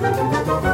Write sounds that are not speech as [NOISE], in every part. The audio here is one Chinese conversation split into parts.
Thank you.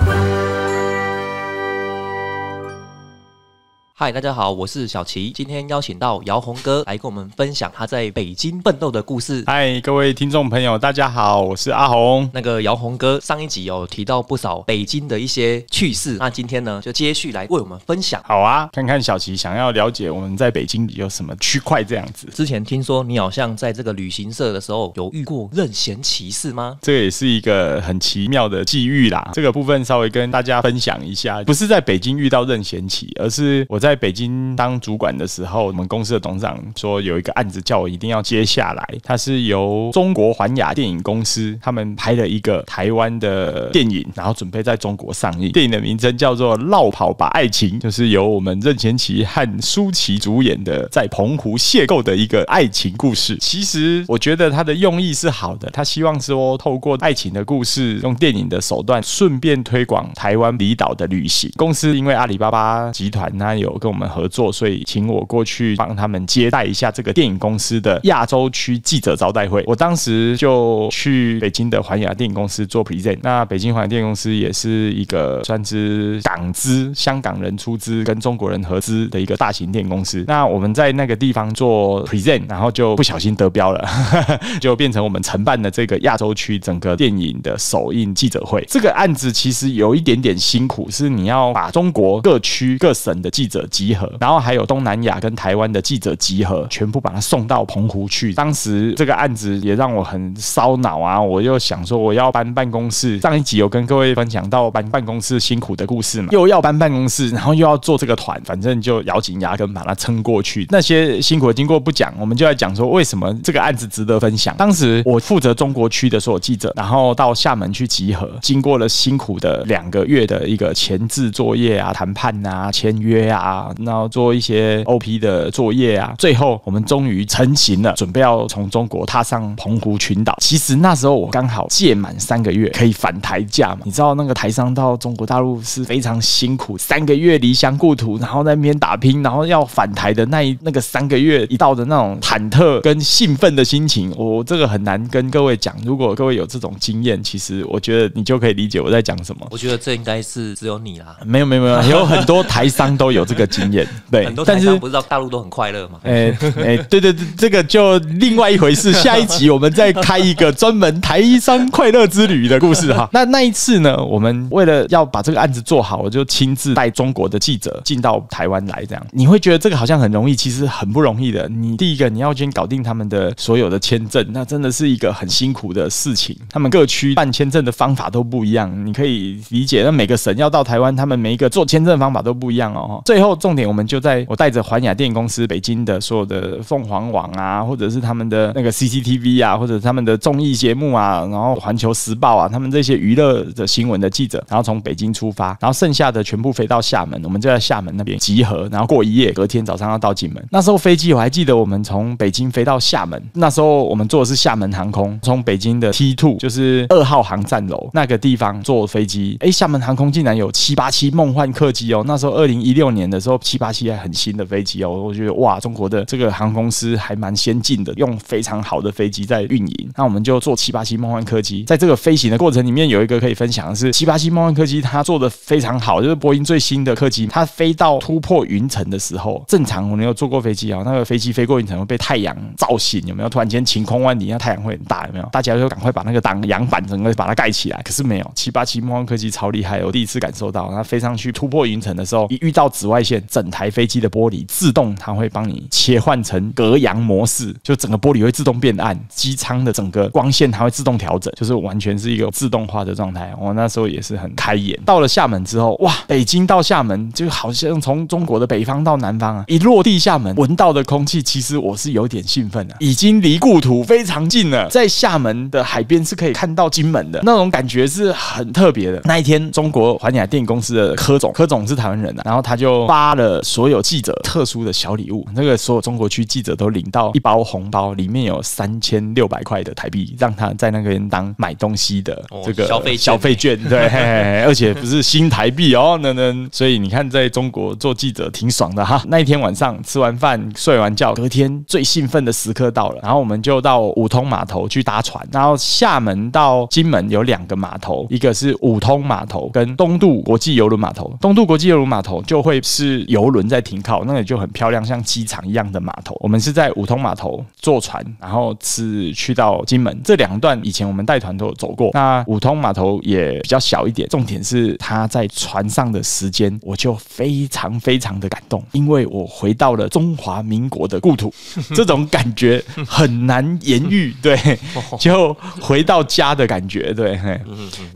嗨，大家好，我是小齐，今天邀请到姚红哥来跟我们分享他在北京奋斗的故事。嗨，各位听众朋友，大家好，我是阿红。那个姚红哥上一集有提到不少北京的一些趣事，那今天呢就接续来为我们分享。好啊，看看小齐想要了解我们在北京有什么区块这样子。之前听说你好像在这个旅行社的时候有遇过任贤骑士吗？这个也是一个很奇妙的际遇啦。这个部分稍微跟大家分享一下，不是在北京遇到任贤齐，而是我在在北京当主管的时候，我们公司的董事长说有一个案子叫我一定要接下来，它是由中国环亚电影公司他们拍了一个台湾的电影，然后准备在中国上映。电影的名称叫做《绕跑吧爱情》，就是由我们任贤齐和舒淇主演的在澎湖邂逅的一个爱情故事。其实我觉得他的用意是好的，他希望说透过爱情的故事，用电影的手段，顺便推广台湾离岛的旅行。公司因为阿里巴巴集团它有跟我们合作，所以请我过去帮他们接待一下这个电影公司的亚洲区记者招待会。我当时就去北京的环亚电影公司做 present。那北京环亚电影公司也是一个算是港资香港人出资跟中国人合资的一个大型电影公司。那我们在那个地方做 present，然后就不小心得标了，[LAUGHS] 就变成我们承办的这个亚洲区整个电影的首映记者会。这个案子其实有一点点辛苦，是你要把中国各区各省的记者集合，然后还有东南亚跟台湾的记者集合，全部把它送到澎湖去。当时这个案子也让我很烧脑啊！我又想说我要搬办公室，上一集有跟各位分享到搬办公室辛苦的故事嘛，又要搬办公室，然后又要做这个团，反正就咬紧牙根把它撑过去。那些辛苦的经过不讲，我们就在讲说为什么这个案子值得分享。当时我负责中国区的所有记者，然后到厦门去集合，经过了辛苦的两个月的一个前置作业啊、谈判啊、签约啊，然后做一些 OP 的作业啊，最后我们终于成型了，准备要从中国踏上澎湖群岛。其实那时候我刚好届满三个月，可以返台假嘛。你知道那个台商到中国大陆是非常辛苦，三个月离乡故土，然后在那边打拼，然后要返台的那一那个三个月一到的那种忐忑跟兴奋的心情，我这个很难跟各位讲。如果各位有这种经验，其实我觉得你就可以理解我在讲什么。我觉得这应该是只有你啦，[LAUGHS] 没有没有没有，有很多台商都有这个经验，[LAUGHS] 对，很多台商不知道大陆都很快乐嘛。哎哎，对对对，这个就另外一回事。下一集我们再开一个专门台商快乐之旅的故事哈。[LAUGHS] 那那一次呢，我们为了要把这个案子做好，我就亲自带中国的记者进到台湾来。这样你会觉得这个好像很容易，其实很不容易的。你第一个你要先搞定他们的所有的签证，那真的是一个很辛苦的事情。他们各区办签证的方法都不一样，你可以理解。那每个省要到台湾，他们每一个做签证方法都不一样哦。最后重点，我们就在我带着环亚电影公司北京的所有的凤凰网啊，或者是他们的那个 CCTV 啊，或者他们的综艺节目啊，然后环球时报啊，他们这些娱乐的新闻的记者，然后从北京出发，然后剩下的全部飞到厦门，我们就在厦门那边集合，然后过一夜，隔天早上要到金门。那时候飞机我还记得，我们从北京飞到厦门，那时候我们坐的是厦门航空，从北京的 T two 就是二号航站楼那个地方坐飞机，哎，厦门航空竟然有七八七梦幻客机哦，那时候二零一六年的时候，七八七还很新的飞机哦，我觉得哇，中国的这个航空公司还蛮先进的，用非常好的飞机在运营。那我们就坐七八七梦幻客机，在这个飞行的过程里面，有一个可以分享的是，七八七梦幻客机它做的非常好，就是波音最新的客机，它飞到突破云层的时候，正常我们有坐过飞机啊，那个飞机飞过云层会被太阳照醒，有没有？突然间晴空万里，那太阳会很大，有没有？大家就赶快把那个挡阳板整个把它盖起来。可是没有，七八七梦幻客机超厉害，我第一次感受到，它飞上去突破云层的时候，一遇到紫外线，整台飞机的玻璃自动它会帮你切换成隔阳模式，就整个玻璃会自动变暗，机舱的整个光线它会自动调整，就是完全是一个自动化的状态。我那时候也是很开眼。到了厦门之后，哇，北京到厦门就好像从中国的北方到南方啊！一落地厦门，闻到的空气，其实我是有点兴奋的，已经离故土非常近了。在厦门的海边是可以看到金门的，那种感觉是很特别的。那一天，中国环亚电影公司的柯总，柯总是台湾人啊，然后他就发发了所有记者特殊的小礼物。那个所有中国区记者都领到一包红包，里面有三千六百块的台币，让他在那边当买东西的哦这个消费消费券，对，[LAUGHS] 而且不是新台币哦，那那所以你看，在中国做记者挺爽的哈。那一天晚上吃完饭睡完觉，隔天最兴奋的时刻到了，然后我们就到五通码头去搭船，然后厦门到金门有两个码头，一个是五通码头跟东渡国际邮轮码头。东渡国际邮轮码头就会是邮轮在停靠，那里就很漂亮，像机场一样的码头。我们是在五通码头坐船，然后是去到金门。这两段，以前我们带团都有走过。那五通码头也比较小一点，重点是他在船上的时间，我就非常非常的感动，因为我回到了中华民国的故土，[LAUGHS] 这种感觉很难言喻，对，[LAUGHS] 就回到家的感觉，对，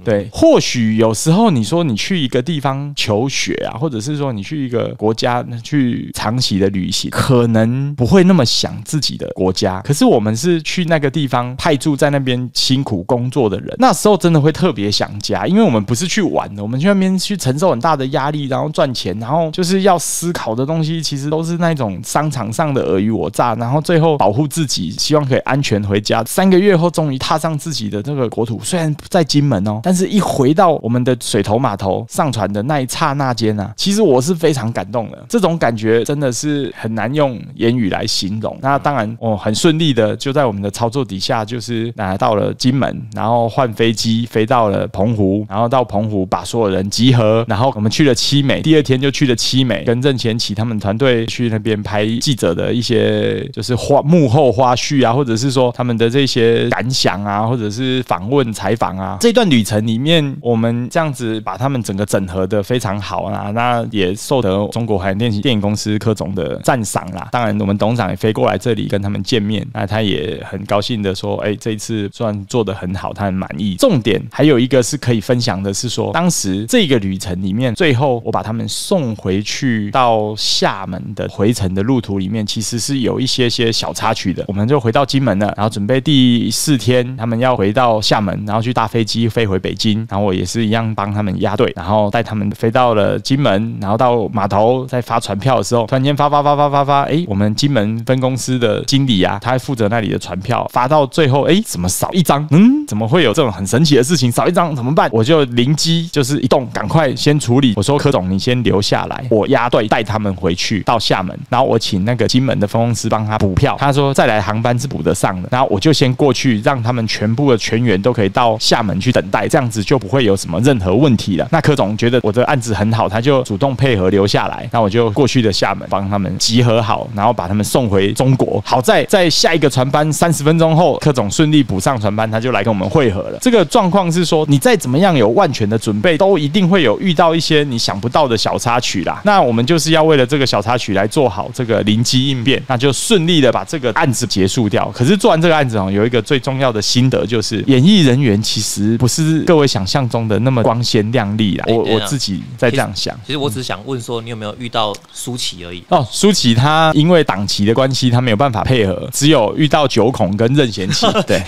对，或许有时候你说你去一个地方求学啊，或者是说你去一个国家去长期的旅行，可能不会那么想自己的国家。可是我们是去那个地方派驻在那边辛苦工作的人，那时候真的会特别想家，因为我们不是去玩的，我们去那边去承受很大的压力，然后赚钱，然后就是要思考的东西，其实都是那种商场上的尔虞我诈，然后最后保护自己，希望可以安全回家。三个月后，终于踏上自己的这个国土，虽然在金门哦，但是一回到我们的水头码头上船的那一刹那间啊，其实我是非常感动了。这种感觉真的是很难用言语来形容。那当然，我很顺利的就在我们的操作底下，就是拿到了金门，然后换飞机飞到了澎湖，然后到澎湖把所有人集合，然后我们去了七美，第二天就去了七美，跟任贤齐他们团队去那边拍记者的一些就是花幕后花絮啊，或者是说他们的这些感想啊，或者是访问采访啊。这段旅程里面，我们这样子把他们整个整合的非常好啊，那也受得中国海洋电电影公司柯总的赞赏啦。当然，我们董事长也飞过来这里跟他们见面，那他也很高兴的说，哎，这一次算做的很好，他很满意。重点还有一个是可以分享的是说，当时这个旅程里面，最后我把他们送回去到厦门的回程的路途里面，其实是有一些些小插曲的。我们就回到金门了，然后准备第四天他们要回到厦门，然后去搭飞机飞回北京，然后我也是一样帮他们压队，然后带他们飞到了金门，然后到码 [LAUGHS] 头在发传票的时候，突然间发发发发发发，哎，我们金门分公司的经理啊，他还负责那里的传票，发到最后，哎，怎么少一张？嗯，怎么会有这种很神奇的事情？少一张怎么办？我就灵机就是一动，赶快先处理。我说柯总，你先留下来，我押队带他们回去到厦门，然后我请那个金门的分公司帮他补票。他说再来航班是补得上的，然后我就先过去，让他们全部的全员都可以到厦门去等待，这样子就不会有什么任何问题了。那柯总觉得我的案子很好，他就主动配合留下来，那我就过去的厦门帮他们集合好，然后把他们送回中国。好在在下一个船班三十分钟后，柯总顺利补上船班，他就来跟我们会合了。这个状况是说，你再怎么样有万全的准备，都一定会有遇到一些你想不到的小插曲啦。那我们就是要为了这个小插曲来做好这个灵机应变，那就顺利的把这个案子结束掉。可是做完这个案子哦，有一个最重要的心得就是，演艺人员其实不是各位想象中的那么光鲜亮丽啦。我哎我自己在这样想。其实我只想问说，你有没有遇到舒淇而已？哦，舒淇她因为档期的关系，她没有办法配合，只有遇到九孔跟任贤齐。[LAUGHS] 对，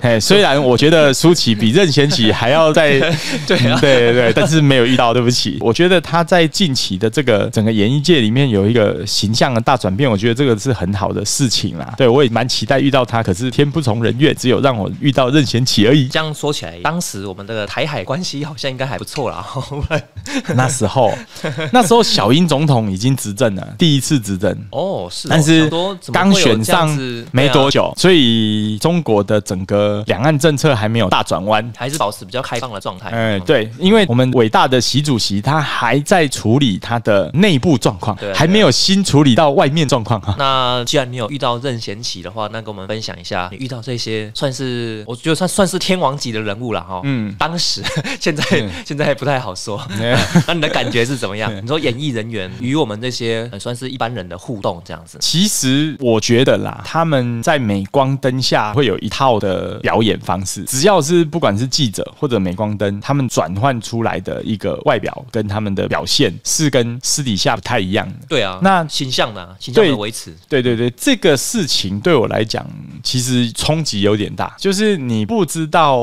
哎，虽然我觉得舒淇比任贤齐还要在，[LAUGHS] 对啊嗯对对对，但是没有遇到，对不起。我觉得她在近期的这个整个演艺界里面有一个形象的大转变，我觉得这个是很好的事情啦。对我也蛮期待遇到她，可是天不从人愿，只有让我遇到任贤齐而已。这样说起来，当时我们这个台海关系好像应该还不错啦。[LAUGHS] 那时候，那时候小英总统已经执政了，第一次执政。哦，是哦，但是刚选上子没多，久，所以中国的整个两岸政策还没有大转弯。还是保持比较开放的状态。嗯，对，因为我们伟大的习主席他还在处理他的内部状况对啊，还没有新处理到外面状况哈。那既然你有遇到任贤齐的话，那跟我们分享一下，你遇到这些算是我觉得算算是天王级的人物了哈。嗯嗯，当时 [LAUGHS] 现在、嗯现在不太好说。嗯 [LAUGHS] 那你的感觉是怎么样？你说演艺人员与我们这些呃算是一般人的互动这样子，其实我觉得啦，他们在镁光灯下会有一套的表演方式。只要是不管是记者或者镁光灯，他们转换出来的一个外表跟他们的表现是跟私底下不太一样的。对啊，那形象呢、啊、形象维持，对对对，这个事情对我来讲，其实冲击有点大，就是你不知道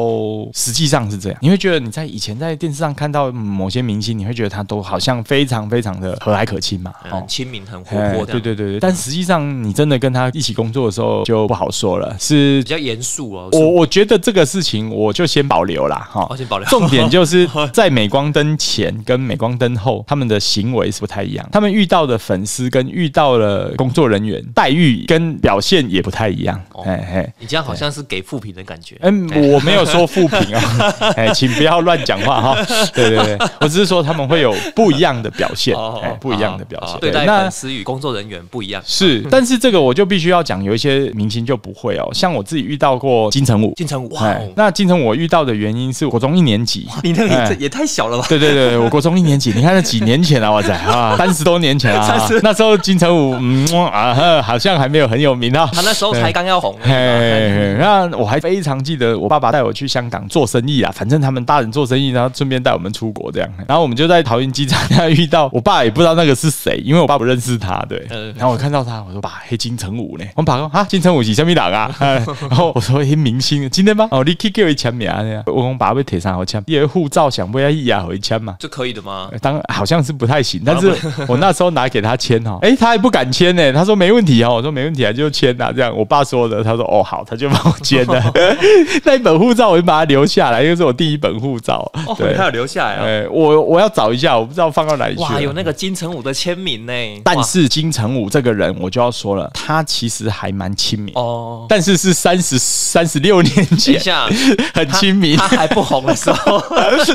实际上是这样，你会觉得你在以前在电视上看到某些明星，你会觉得他都好像非常非常的和蔼可亲嘛，很。亲民、很活哎泼，对对对对，但实际上你真的跟他一起工作的时候就不好说了。是比较严肃哦。我我觉得这个事情我就先保留啦，哈我。先保留。重点就是 [LAUGHS] 在镁光灯前跟镁光灯后，他们的行为是不太一样。他们遇到的粉丝跟遇到了工作人员待遇跟表现也不太一样。哦哎哎。你这样好像是给负评的感觉。嗯，我没有说负评啊，[LAUGHS] 哎，请不要乱讲话哈。对对对，我只是说他们会有不一样的表现，哎，不一样的表现。哦对待那粉丝与工作人员不一样。是，但是这个我就必须要讲，有一些明星就不会哦。像我自己遇到过金城武，金城武，哇哎哦，那金城武我遇到的原因是国中一年级，你那个哎也也太小了吧？对对对，我国中一年级，你看那几年前啊，哇塞啊，[LAUGHS] 三十多年前啊，那时候金城武嗯啊，呵好像还没有很有名啊。他那时候才刚要红。那我还非常记得我爸爸带我去香港做生意啊，反正他们大人做生意，然后顺便带我们出国这样。然后我们就在桃园机场那 [LAUGHS] 遇到我爸，也不知道那个是谁，因为我爸不认识他，对。嗯然后我看到他，我说爸，黑金城武呢？我爸说啊，金城武是什么人啊？哎 [LAUGHS] 然后我说黑明星，今天吗？哦，你去叫他签名啊？我讲爸被贴上好签，因为护照想不要一牙回签嘛。这可以的吗？当好像是不太行，但是 [LAUGHS] 我那时候拿给他签哈，哎、他还不敢签呢，他说没问题哦，我说没问题啊，就签啊，这样我爸说的，他说哦好，他就帮我签了，[LAUGHS] 那一本护照我就把它留下来，因为是我第一本护照，哦，对你，还有留下来啊？哎，我我要找一下，我不知道放到哪里去，哇，有那个金城武的签名呢。但是金城武这个人，我就要说了，他其实还蛮亲民，哦，但是是三十三十六年前，下，[LAUGHS] 很亲民他，还不红的时候，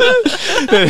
[LAUGHS] 对，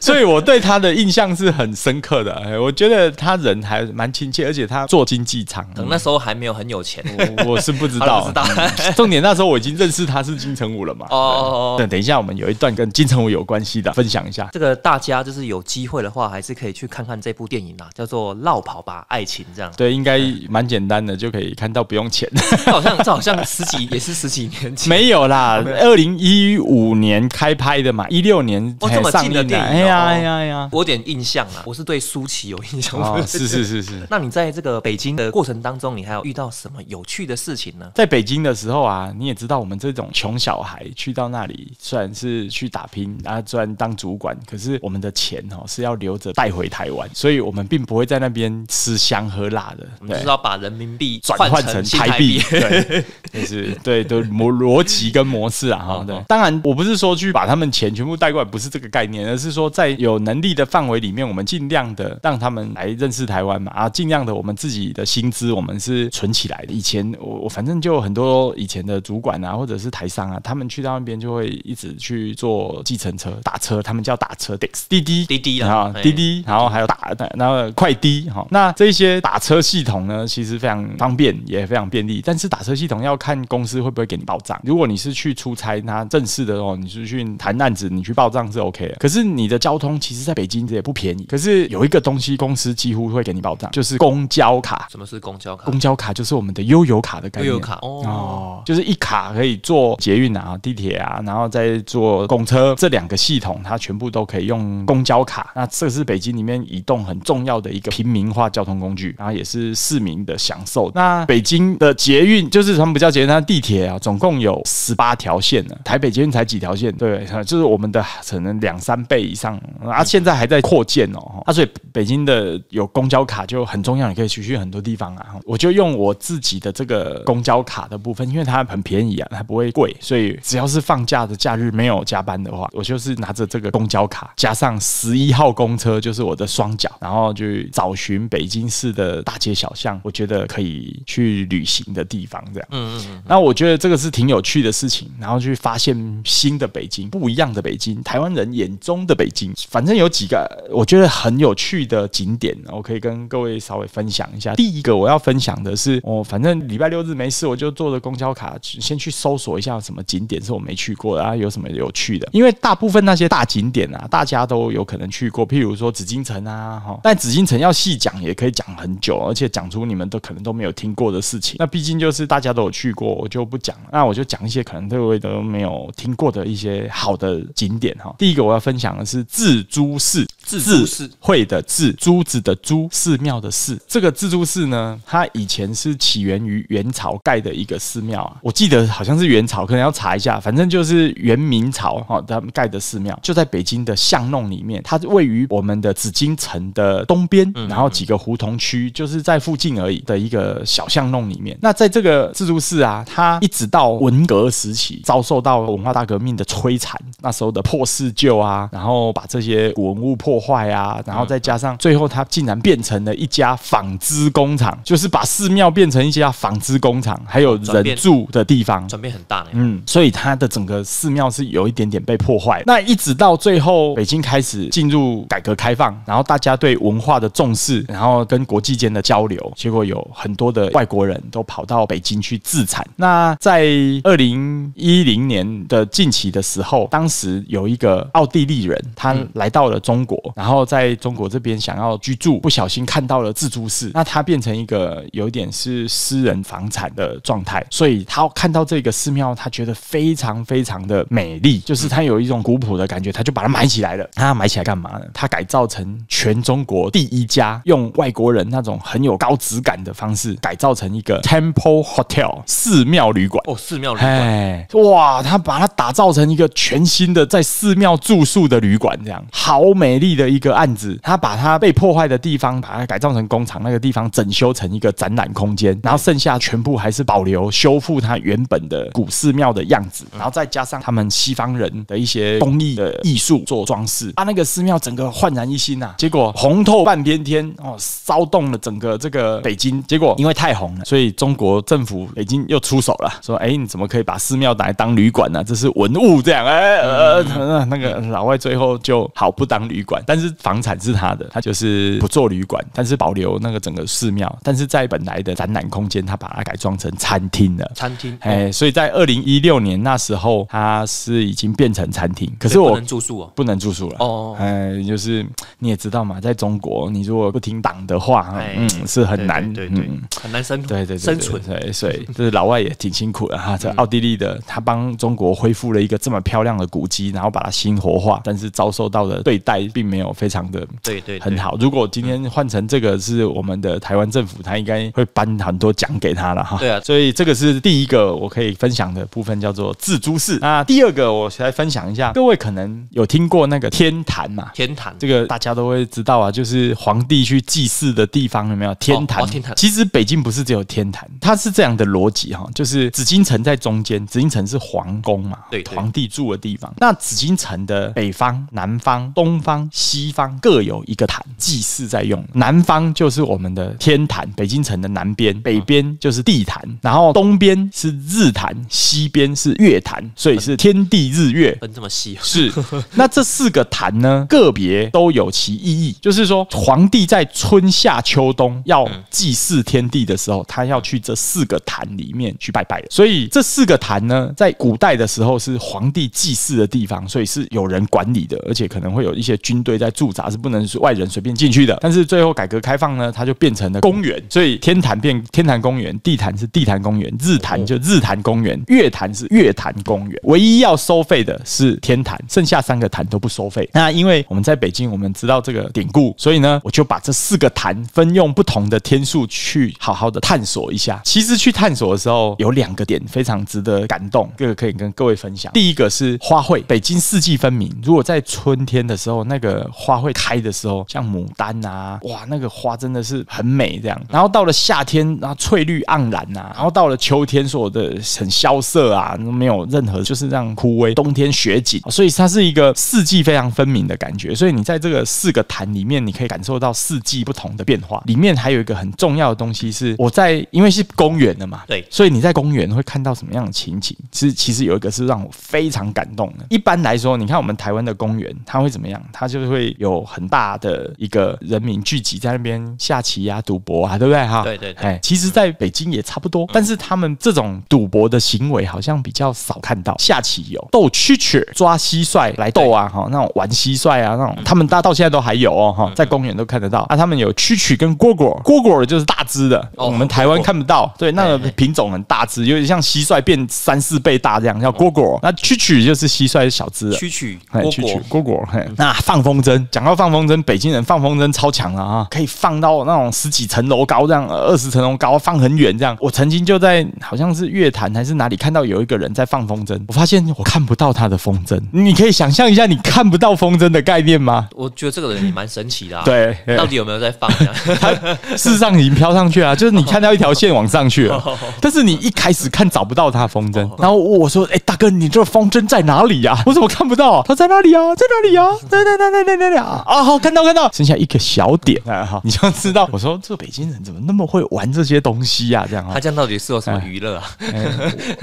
所以我对他的印象是很深刻的。哎我觉得他人还蛮亲切，而且他做经济舱，可能那时候还没有很有钱。我我是不知道，[LAUGHS] 不知道嗯重点那时候我已经认识他是金城武了嘛。哦哦哦对，等一下我们有一段跟金城武有关系的，分享一下。这个大家就是有机会的话，还是可以去看看这部电影啊，叫做《绕跑吧，爱情》这样。对，应该蛮简单的，就可以看到不用钱。这 [LAUGHS] 好像这好像十几也是十几年前。没有啦，二零一五年开拍的嘛，一六年哦才这么近的上映的。电影哦哎呀哎呀哎呀！我有点印象啊，我是对舒淇有印象。哦，是是是是。[LAUGHS] 那你在这个北京的过程当中，你还有遇到什么有趣的事情呢？在北京的时候啊，你也知道，我们这种穷小孩去到那里，虽然是去打拼，啊，虽然当主管，可是我们的钱哦是要留着带回台湾，所以我们并不会在那边吃香喝辣的，对我们就是。要把人民币转换成 [LAUGHS] 台币，对，就是对的模逻辑跟模式啊，哈，[LAUGHS] 对哦。当然，我不是说去把他们钱全部带过来，不是这个概念，而是说在有能力的范围里面，我们尽量的让他们来认识台湾嘛，啊，尽量的我们自己的薪资我们是存起来的。以前我我反正就很多以前的主管啊，或者是台商啊，他们去到那边就会一直去坐计程车、打车，他们叫打车滴滴滴滴啊，滴滴，然后然后还有打，然后快滴，哈，那这些打车系统呢，其实非常方便，也非常便利。但是打车系统要看公司会不会给你报账。如果你是去出差，那正式的哦，你是去谈案子，你去报账是 OK 的。可是你的交通其实在北京也不便宜。可是有一个东西公司几乎会给你报账，就是公交卡。什么是公交卡？公交卡就是我们的悠游卡的概念。悠游卡哦哦，就是一卡可以坐捷运啊、地铁啊，然后再坐公车，这两个系统它全部都可以用公交卡。那这是北京里面移动很重要的一个平民化交通工具，然后也是市民的享受。那北京的捷运就是他们不叫捷运，它地铁啊，总共有十八条线呢。台北捷运才几条线？对，就是我们的可能两三倍以上啊，现在还在扩建哦。啊，所以北京的有公交卡就很重要，你可以去去很多地方啊。我就用我自己的这个公交卡的部分，因为它很便宜啊，它不会贵，所以只要是放假的假日没有加班的话，我就是拿着这个公交卡加上十一号公车，就是我的双脚，然后去找寻北京市的大街小巷，我觉得可以去旅行的地方，这样。嗯嗯嗯，那我觉得这个是挺有趣的事情，然后去发现新的北京，不一样的北京，台湾人眼中的北京。反正有几个我觉得很有趣的景点，我可以跟各位稍微分享一下。第一个我要分享的是，我、反正礼拜六日没事，我就坐着公交卡先去搜索一下什么景点是我没去过的啊，有什么有趣的。因为大部分那些大景点啊，大家都有可能去过，譬如说紫禁城啊，哈，但紫禁城要细讲也可以讲很久，而且讲出你们都可能都没有听过的事情。那毕竟就是大家都有去过，我就不讲了。那我就讲一些可可能各位都没有听过的一些好的景点哈。第一个我要分享的是自珠寺，自珠寺会的自，珠子的珠，寺庙的寺。这个自珠寺呢，它以前是起源于元朝盖的一个寺庙啊，我记得好像是元朝，可能要查一下，反正就是元明朝哈，他们盖的寺庙就在北京的巷弄里面，它位于我们的紫禁城的东边，然后几个胡同区就是在附近而已的一个小巷弄里面。那在这个自助寺啊，它一直到文革时期遭受到文化大革命的摧残，那时候的破四旧啊，然后把这些古文物破坏啊，然后再加上最后它竟然变成了一家纺织工厂，就是把寺庙变成一家纺织工厂，还有人住的地方，转变很大。嗯，所以它的整个寺庙是有一点点被破坏。那一直到最后，北京开始进入改革开放，然后大家对文化的重视，然后跟国际间的交流，结果有很多的外国人都跑到北京去自产。那在二零一零年的近期的时候，当时有一个奥地利人，他来到了中国，然后在中国这边想要居住，不小心看到了自珠寺，那他变成一个有一点是私人房产的状态，所以他看到这个寺庙，他觉得非常非常的美丽，就是他有一种古朴的感觉，他就把它买起来了。他买起来干嘛呢？他改造成全中国第一家用外国人那种很有高质感的方式改造成一个 Temple Hotel 寺庙旅馆。哦，寺庙旅馆，哎，哇，他把它打造成一个全新的在寺庙住宿的旅馆，这样好美丽的一个案子。他把它被破坏的地方，把它改造成工厂，那个地方整修成一个展览空间，然后剩下全部还是保留修复它原本的古寺庙的样子，然后再加上他们西方人的一些工艺的艺术做装饰，他那个寺庙整个焕然一新呐。结果红透半边天哦，骚动了整个这个北京。结果因为太红了，所以中国政府北京又出手了，说：“哎，你怎么可以把寺庙拿来当旅馆呢？这是文物这样。”哎，呃，那个老外最后就好不当旅馆，但是房产是他的，他就是不做旅馆，但是保留那个整个寺庙，但是在本来的展览空间，他把它改装成餐厅了。餐厅，哎，所以在二零一六年那时候，他是已经变成餐厅，可是我不能住宿哦。不能住宿了。哦，哎，就是你也知道嘛，在中国，你如果不听党的话，嗯，是很难，对对，很难生对对生存。对，所以就是老外也挺辛苦的哈。这奥地利的，他帮中国恢复了一个这么漂亮的古迹，然后把它新活化，但是遭受到的对待并没有非常的对对很好。如果今天换成这个是我们的台湾政府，他应该会颁很多奖给他了哈。对啊，所以这个是第一个我可以分享的部分，叫做自珠寺。那第二个我来分享一下，各位可能有听过那个天坛嘛？天坛这个大家都会知道啊，就是皇帝去祭祀的地方，有没有天坛？天坛。其实北京不是只有天坛，它是这样的逻辑哈，就是紫禁城在中间，紫禁城是皇宫嘛，对，皇帝住的地方。那紫禁城的北方、南方、东方、西方各有一个坛，祭祀在用。南方就是我们的天坛，北京城的南边，北边就是地坛，然后东边是日坛，西边是月坛，所以是天地日月分这么细。是，[LAUGHS] 那这四个坛呢，个别都有其意义。就是说，皇帝在春夏秋冬要祭祀天地的时候，他要去这四个坛里面去拜拜的。所以这四个坛呢，在古代的时候是皇帝祭祀的地方，所以是有人管理的，而且可能会有一些军队在驻扎，是不能是外人随便进去的。但是最后改革开放呢，它就变成了公园，所以天坛变天坛公园，地坛是地坛公园，日坛就日坛公园，月坛是月坛公园。唯一要收费的是天坛，剩下三个坛都不收费。那因为我们在北京，我们知道这个典故，所以呢，我就把这四个坛分用不同的天数去好好的探索一下。其实去探索的时候，有两个点非常值得感动，这个可以跟各位分享。第一个是花卉，北京四季分明。如果在春天的时候，那个花卉开的时候，像牡丹啊，哇，那个花真的是很美这样。然后到了夏天，然后翠绿盎然呐，然后到了秋天，所有的很萧瑟啊，没有任何就是让枯萎。冬天雪景，所以它是一个四季非常分明的感觉。所以你在这个四个坛里面，你可以感受到四季不同的变化。里面还有一个很重要的东西是，我在因为是公园的嘛，对，所以你在公园会看到什么样的情景？其实其实有一个是让我非常感动的。一般来说，你看我们台湾的公园，它会怎么样？它就会有很大的一个人民聚集在那边下棋啊、赌博啊，对不对？哈，对对，哎，其实在北京也差不多，但是他们这种赌博的行为好像比较少看到。下棋有斗蛐蛐、抓蟋蟀来斗啊，哈，那种玩蟋蟀啊，那种他们大到现在都还有哦，哈，在公园都看得到。啊，他们有蛐蛐跟蝈蝈，蝈蝈就是大只的，我们台湾看不到。对，那个品种很大只，有点像蟋蟀变三四倍大这样，叫蝈蝈。那蛐蛐就是蟋蟀小只的。蛐蛐蛐蝈蛐，蝈蝈，嘿，那放风筝，讲到放风筝，北京人放风筝超强了啊，可以放到那种十几层楼高这样，二十层楼高，放很远这样。我曾经就在好像是乐坛还是哪里看到有一个人在放风筝，我发现我看不到他的风筝。你可以想象一下，你看不到风筝的概念吗？我觉得这个人也蛮神奇的、啊。，对，到底有没有在放这样？[LAUGHS] 事实上已经飘上去了，就是你看到一条线往上去了，但是你一开始看找不到它的风筝，然后我说：“哎、大哥，你这个风筝在哪里呀、我怎么看不到？它在哪里啊？在哪里啊？在在在在在在哪啊？啊，好，看到看到，剩下一个小点啊，好，你就知道。我说这北京人怎么那么会玩这些东西呀、这样啊他，这样到底是有什么娱乐啊？哎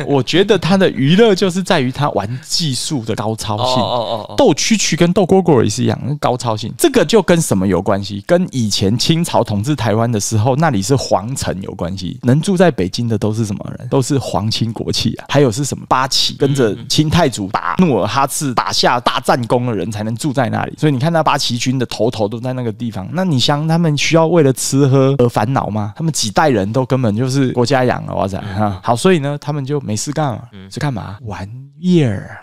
我我觉得他的娱乐就是在于他玩技术的高超哦性。哦哦哦，斗蛐蛐跟斗蝈蝈也是一样，高超性。这个就跟什么有关系？跟以前清朝统治台湾的时候，那里是皇城有关系。能住在北京的都是什么人？都是皇亲国戚啊。还有是什么八旗，跟着清太祖打努尔哈赤打下大战功的人才能住在那里。所以你看那八旗军的头头都在那个地方。那你想他们需要为了吃喝而烦恼吗？他们几代人都根本就是国家养了，哇塞哈。好，所以呢，他们就没事干嘛？是干嘛？玩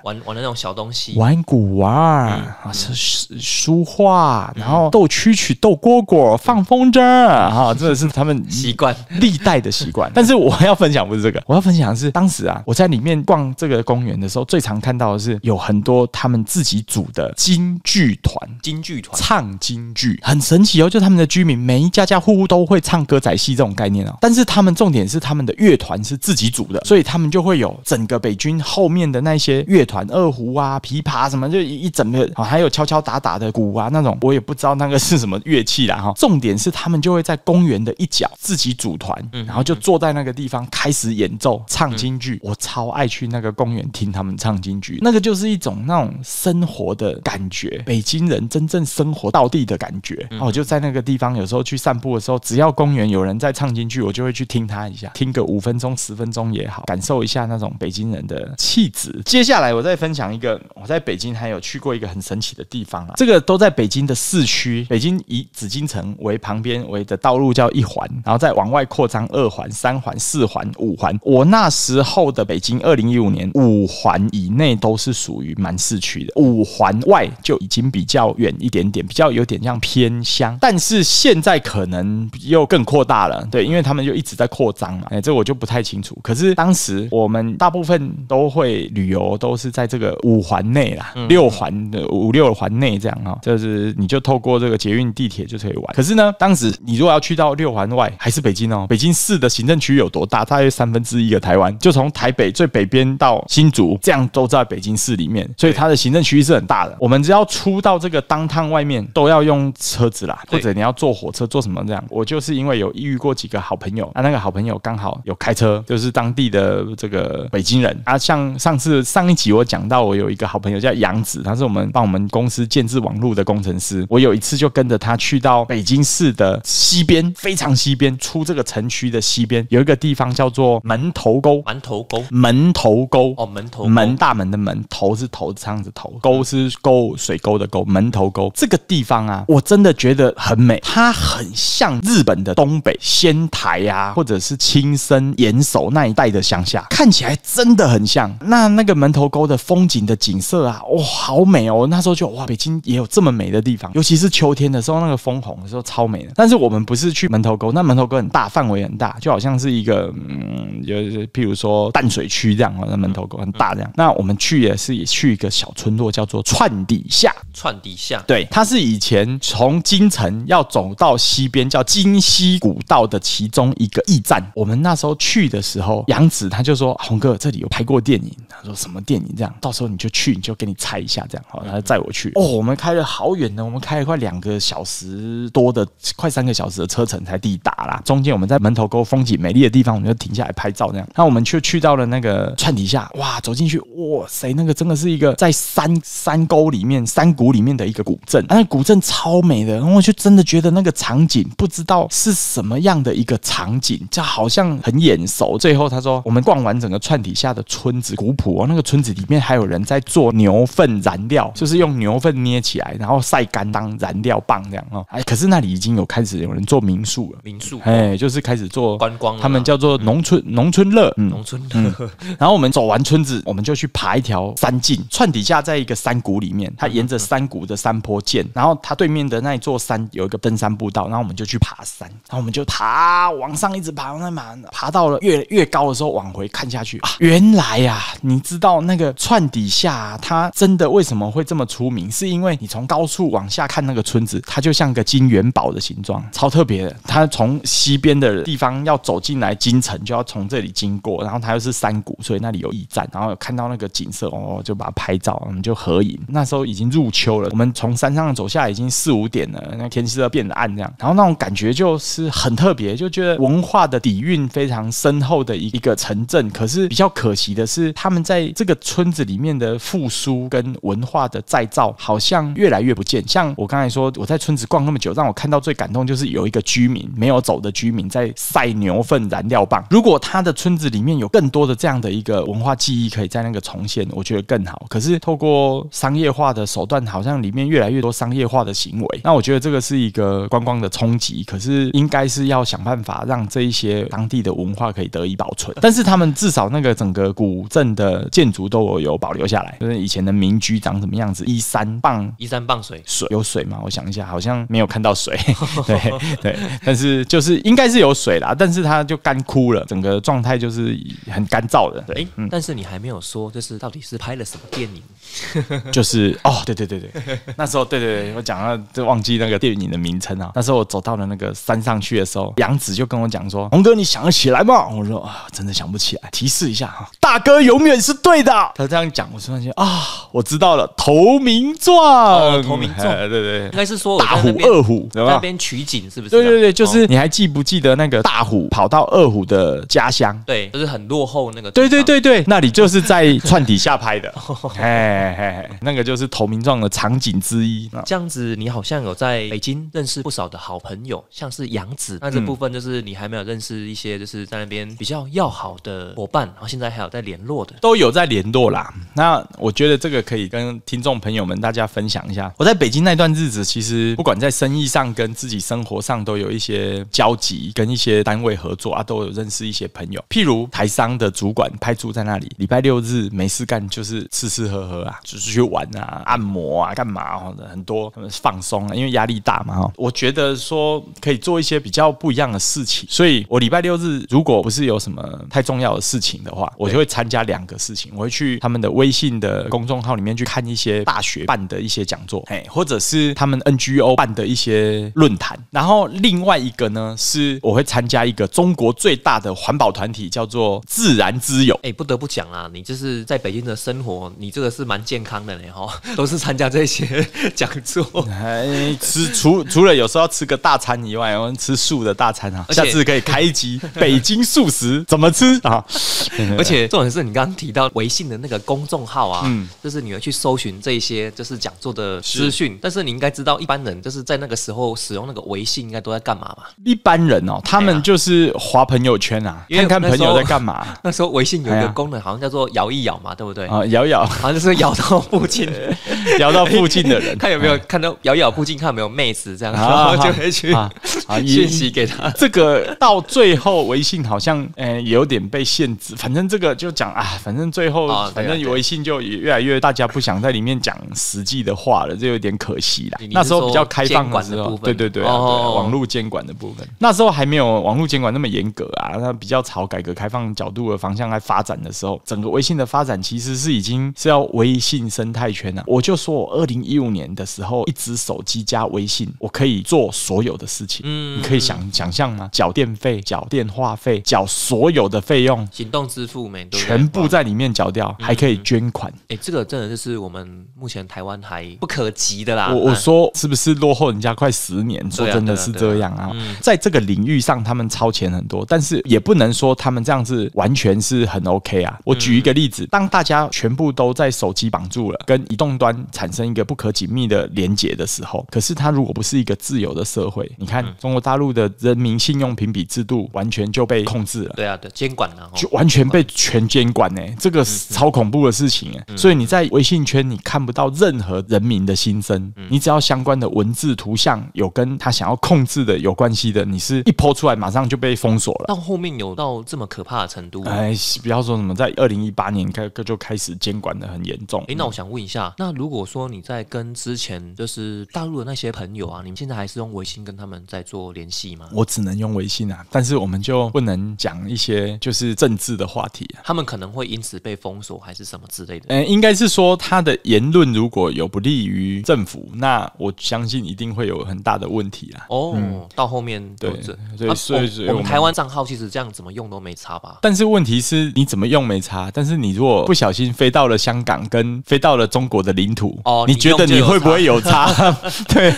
玩玩的那种小东西，玩古玩儿啊，是是书画，然后斗蛐蛐、斗蝈蝈、放风筝啊哈，[LAUGHS] 这个是他们习惯历代的习惯。但是我要分享不是这个，我要分享的是当时啊，我在里面逛这个公园的时候，最常看到的是有很多他们自己组的京剧团。京剧团。唱京剧很神奇哦，就他们的居民每一家家户户都会唱歌仔戏这种概念哦。但是他们重点是他们的乐团是自己组的，所以他们就会有整个北军后面的那些乐团，二胡啊、琵琶什么，就一一整个啊，还有敲敲打打的鼓啊那种，我也不知道那个是什么乐器啦哈。[LAUGHS] 重点是他们就会在公园的一角自己组团，然后就坐在那个地方开始演奏唱京剧。我超爱去那个公园听他们唱京剧，那个就是一种那种生活的感觉，北京人真正生活到地的感觉。然后我就在那个地方，有时候去散步的时候，只要公园有人在唱京剧，我就会去听他一下，听个五分钟、十分钟也好，感受一下那种北京人的气质。接下来我再分享一个，我在北京还有去过一个很神奇的地方啊，这个都在北京的市区，北京以紫禁城为旁边为的道路叫一环，然后再往外扩张二环、三环、四环、五环。我那时候的北京，二零一五年五环以内都是属于蛮市区的，五环外就已经比较远一点点，比较有点像偏乡。但是现在可能又更扩大了，对，因为他们就一直在扩张嘛，哎，这我就不太清楚。可是当时我们大部分都会旅游，都是在这个五环内啦，六环的五六环内这样哈、就是你就透过这个捷运、地铁就可以玩。可是呢，当时你如果要去到六环外，还是北京哦，北京市的行政区有多大？大约三分之一个台湾，就从台北最北边到新竹，这样都在北京市里面，所以它的行政区域是很大的。我们只要出到这个当趟外面，都要用车子啦，或者你要坐火车，坐什么这样。我就是因为有遇过几个好朋友，啊，那个好朋友刚好有开车，就是当地的这个北京人啊。像上次上一集我讲到，我有一个好朋友叫杨子，他是我们帮我们公司建制网络的工程师。我有一次就跟着他去到北京市的西边，非常西边，出这个城区的西边有一个地方叫做门头沟。门头沟门头沟哦，门头门大门的门，头是头这样子头，沟是沟水沟的沟，门头沟这个地方啊，我真的觉得很美，它很像日本的东北仙台呀、或者是青森、岩手那一带的乡下，看起来真的很像。那那个门头沟的风景的景色啊，哇，好美哦！那时候就哇，北京也有这么美的地方，尤其是秋天的时候，那个枫红的时候超美的。但是我们不是去门头沟，那门头沟很大，范围很大，就好像是一个嗯，就是譬如说淡水区这样哦，那门头沟很大这样。那我们去也是也去一个小村落，叫做串底下。串底下，对，它是以前从京城要走到西边叫京西古道的其中一个驿站。我们那时候去的时候，杨子他就说：“红哥，这里有拍过电影。”他说：“什么电影？这样，到时候你就去，你就给你猜一下，这样好。”然后载我去。哦，我们开了好远呢，我们开了快两个小时多的，快三个小时的车程才抵达啦。中间我们在门头沟风景美丽的地方，我们就停下来拍照，这样。那我们就去到了那个串底下，哇，走进去，哇塞，那个真的是一个在山山沟里面、山谷里面的一个古镇，啊那古镇超美的，然后我就真的觉得那个场景不知道是什么样的一个场景，就好像很眼熟。最后他说，我们逛完整个串底下的村子古朴哦，那个村子里面还有人在做牛粪燃料，就是用牛粪捏起来，然后晒干当燃料棒这样哦。哎，可是那里已经有开始有人做民宿了，民宿。哎，就是开始做观光他们叫做农村农村乐，嗯。农村乐，然后我们走完村子，我们就去爬一条山径，串底下在一个山谷里面，它沿着山谷的山坡建，然后它对面的那一座山有一个登山步道，然后我们就去爬山，然后我们就爬往上一直爬，往上爬，爬到了越越高的时候往回看下去啊，原来呀、你知道那个串底下、它真的为什么会这么出名？是因为你从高处往下看那个村子，它就像个金元宝的形状，超特别的。它从西边的地方要走进来京城，就要从这里经过，然后它又是山谷，所以那里有驿站，然后有看到那个景色，哦，就把它拍照，我们就合影。那时候已经入秋了，我们从山上走下来已经四五点了，那天色变得暗这样，然后那种感觉就是很特别，就觉得文化的底蕴非常深厚的一一个城镇。可是比较可惜的是，他们在在这个村子里面的复苏跟文化的再造，好像越来越不见。像我刚才说，我在村子逛那么久，让我看到最感动就是有一个居民没有走的居民在晒牛粪燃料棒。如果他的村子里面有更多的这样的一个文化记忆，可以在那个重现，我觉得更好。可是透过商业化的手段，好像里面越来越多商业化的行为，那我觉得这个是一个观光的冲击。可是应该是要想办法让这一些当地的文化可以得以保存。但是他们至少那个整个古镇的建筑都有有保留下来，就是以前的民居长什么样子，依山傍依山傍水，水有水吗？我想一下，好像没有看到水。[LAUGHS] 对对，但是就是应该是有水啦，但是它就干枯了，整个状态就是很干燥的。对，嗯，但是你还没有说，就是到底是拍了什么电影？[LAUGHS] 就是哦，对对对对，[LAUGHS] 那时候对对对，我讲了就忘记那个电影的名称啊。那时候我走到了那个山上去的时候，杨子就跟我讲说：“红哥，你想得起来吗？”我说：“啊，真的想不起来。”提示一下哈，大哥永远是对的。他这样讲，我突然间啊，我知道了，投名状，哦投名状哎对对应该是说大虎、二虎，那边取景，是不是？对对对，就哦是你还记不记得那个大虎跑到二虎的家乡？对，就是很落后那个。对对，对对，[LAUGHS] 那里就是在串底下拍的，[LAUGHS] 嘿嘿嘿，那个就是投名状的场景之一。啊这样子你好像有在北京认识不少的好朋友，像是杨子。那这嗯部分就是你还没有认识一些就是在那边比较要好的伙伴，然后现在还有在联络的。都有有在联络啦。那我觉得这个可以跟听众朋友们大家分享一下。我在北京那段日子，其实不管在生意上跟自己生活上都有一些交集，跟一些单位合作啊，都有认识一些朋友。譬如台商的主管派驻在那里，礼拜六日没事干就是吃吃喝喝啊，就是去玩啊、按摩啊、干嘛哦，很多他们放松啊，因为压力大嘛哈。我觉得说可以做一些比较不一样的事情，所以我礼拜六日如果不是有什么太重要的事情的话，我就会参加两个事情，我会去他们的微信的公众号里面去看一些大学办的一些讲座，哎，或者是他们 NGO 办的一些论坛。然后另外一个呢，是我会参加一个中国最大的环保团体，叫做自然之友。哎、不得不讲啊，你就是在北京的生活，你这个是蛮健康的呢哈，[LAUGHS] 都是参加这些讲座。哎，吃除除了有时候要吃个大餐以外，我们吃素的大餐啊，下次可以开一集北京素食怎么吃啊？[LAUGHS] 而且重点是你刚刚提到微信的那个公众号啊，嗯。就是你会去搜寻这些就是讲座的资讯，但是你应该知道一般人就是在那个时候使用那个微信应该都在干嘛嘛？一般人哦，他们就是划朋友圈啊，看看朋友在干嘛。[LAUGHS] 那时候微信有一个功能好像叫做摇一摇嘛，对不对？啊，摇摇。好像就是摇到附近，[LAUGHS] 摇到附近的人，[LAUGHS] 看有没有看到摇一摇附近看有没有妹子这样，然啊后就会去啊啊讯息给他。这个到最后微信好像呃也有点被限制，反正这个就讲啊，反正最后、反正对微信就也越来越大家不想在里面讲实际的话了，这有点可惜啦那时候比较开放说监管时候，对对对、网络监管的部分，那时候还没有网络监管那么严格啊，那比较朝改革开放角度的方向来发展的时候，整个微信的发展其实是已经是要微信生态圈啊。我就说我二零一五年的时候，一只手机加微信，我可以做所有的事情。嗯你可以想想象吗？缴电费、缴电话费、缴所有的费用，行动支付全部在里面缴掉，还可以捐款。哎、这个真的就是我们目前台湾还不可及的啦。我我啊说是不是落后人家快十年？说真的是这样啊嗯，在这个领域上他们超前很多，但是也不能说他们这样子完全是很 OK 啊。我举一个例子，当大家全部都在手机绑住了，跟移动端产生一个不可紧密的连接的时候，可是它如果不是一个自由的社会，你看中国大陆的人民信用评比制度完全就被控制了。对啊，对监管啊，吼就完全被全监管呢、这个是超恐怖的事情哎。所以你在微信圈你看不到任何人民的心声，你只要相关的文字、图像有跟他想要控制的有关系的，你是一抛出来马上就被封锁了。到后面有到这么可怕的程度？哎，不要说什么，在二零一八年开就开始监管的很严重。哎，那我想问一下，那如果说你在跟之前就是大陆的那些朋友啊，你们现在还是用微信跟他们在做联系吗？我只能用微信啊，但是我们就不能讲一些就是政治的话题啊。他们可能会因此被封锁还是什么之类的？嗯，应该是说他的言论如果有不利于政府，那我相信一定会有很大的问题啦。哦，到后面对对，所以我们台湾账号其实这样怎么用都没差吧？但是问题是你怎么用没差，但是你如果不小心飞到了香港跟飞到了中国的领土，哦，你觉得你会不会有差？[LAUGHS] 对，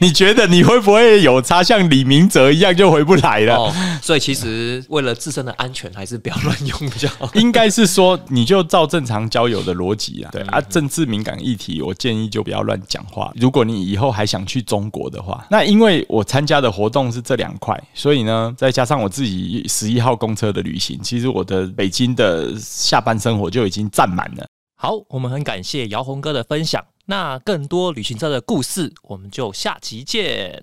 你觉得你会不会有差？像李明哲一样就回不来了。所以其实为了自身的安全，还是不要乱用比较好。应该是说，你就照正常交友的逻辑啊。对啊，政治敏感议题，我建议就不要乱讲话。如果你以后还想去中国的话，那因为我参加的活动是这两块，所以呢，再加上我自己十一号公车的旅行，其实我的北京的下班生活就已经占满了。好，我们很感谢姚红哥的分享。那更多旅行车的故事，我们就下集见。